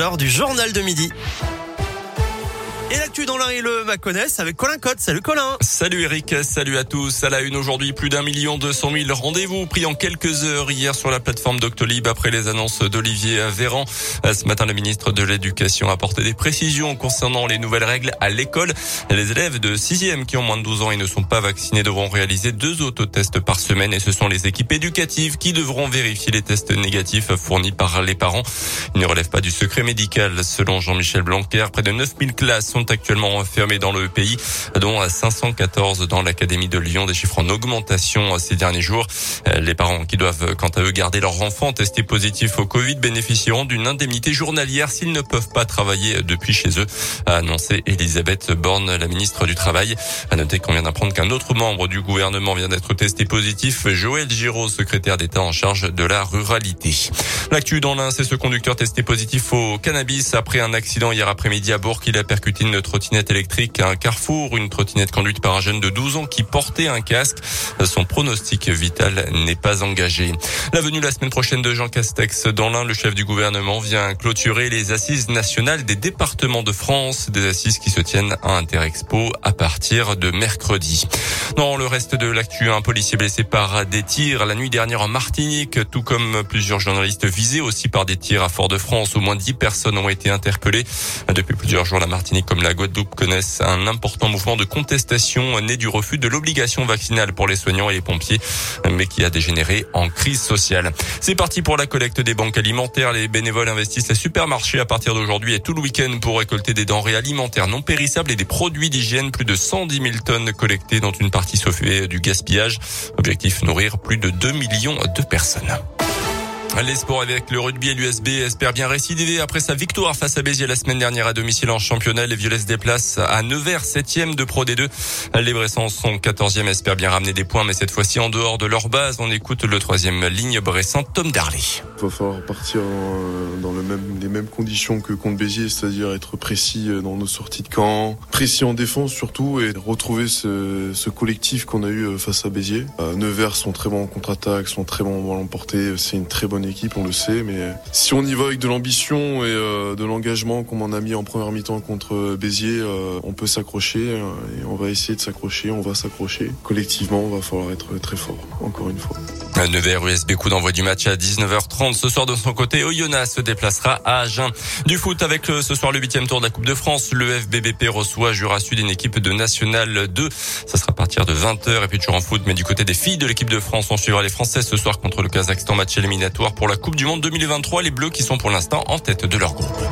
Lors du journal de midi. Et l'actu dans l'un et le Maconès avec Colin Cotte. Salut Colin. Salut Eric, salut à tous. À la une aujourd'hui, plus d'un million deux cent mille rendez-vous pris en quelques heures hier sur la plateforme Doctolib après les annonces d'Olivier Véran. Ce matin, le ministre de l'Éducation a apporté des précisions concernant les nouvelles règles à l'école. Les élèves de sixième qui ont moins de 12 ans et ne sont pas vaccinés devront réaliser deux autotests par semaine et ce sont les équipes éducatives qui devront vérifier les tests négatifs fournis par les parents. Ils ne relèvent pas du secret médical. Selon Jean-Michel Blanquer, près de 9000 classes sont actuellement fermés dans le pays, dont 514 dans l'Académie de Lyon, des chiffres en augmentation ces derniers jours. Les parents qui doivent quant à eux garder leurs enfants testés positifs au Covid bénéficieront d'une indemnité journalière s'ils ne peuvent pas travailler depuis chez eux, a annoncé Elisabeth Borne, la ministre du Travail. À noter qu'on vient d'apprendre qu'un autre membre du gouvernement vient d'être testé positif, Joël Giraud, secrétaire d'État en charge de la ruralité. L'actu dans l'un, c'est ce conducteur testé positif au cannabis après un accident hier après-midi à Bourg. Il a percuté une trottinette électrique à un carrefour, une trottinette conduite par un jeune de 12 ans qui portait un casque. Son pronostic vital n'est pas engagé. La venue la semaine prochaine de Jean Castex dans l'un, le chef du gouvernement vient clôturer les assises nationales des départements de France, des assises qui se tiennent à Interexpo à partir de mercredi. Dans le reste de l'actu, un policier blessé par des tirs la nuit dernière en Martinique, tout comme plusieurs journalistes visés aussi par des tirs à Fort-de-France. Au moins 10 personnes ont été interpellées. Depuis plusieurs jours, la Martinique comme la Guadeloupe connaissent un important mouvement de contestation né du refus de l'obligation vaccinale pour les soignants et les pompiers, mais qui a dégénéré en crise sociale. C'est parti pour la collecte des banques alimentaires. Les bénévoles investissent les supermarchés à partir d'aujourd'hui et tout le week-end pour récolter des denrées alimentaires non périssables et des produits d'hygiène. Plus de 110 000 tonnes collectées, dont une partie se fait du gaspillage. Objectif nourrir plus de 2 millions de personnes. Les sports avec le rugby et l'USB espèrent bien récidiver après sa victoire face à Béziers la semaine dernière à domicile en championnat. Les Violets se déplacent à Nevers, 7 de Pro D2. Les Bressans sont 14e, espèrent bien ramener des points, mais cette fois-ci en dehors de leur base. On écoute le troisième ligne Bressan, Tom Darley. Il va falloir partir dans le même, les mêmes conditions que contre Béziers, c'est-à-dire être précis dans nos sorties de camp, précis en défense surtout, et retrouver ce, collectif qu'on a eu face à Béziers. Nevers sont très bons en contre-attaque, sont très bons en porté, c'est une très bonne équipe, on le sait, mais si on y va avec de l'ambition et euh, de l'engagement comme on a mis en première mi-temps contre Béziers, euh, on peut s'accrocher euh, et on va essayer de s'accrocher, on va s'accrocher. Collectivement, on va falloir être très fort, encore une fois. Nevers USB coup d'envoi du match à 19h30 ce soir de son côté. Oyonnax se déplacera à Agen. Du foot avec ce soir le huitième tour de la Coupe de France. Le FBBP reçoit Jura Sud une équipe de National 2. Ça sera à partir de 20h et puis toujours en foot. Mais du côté des filles de l'équipe de France, on suivra les Français ce soir contre le Kazakhstan match éliminatoire pour la Coupe du Monde 2023. Les Bleus qui sont pour l'instant en tête de leur groupe.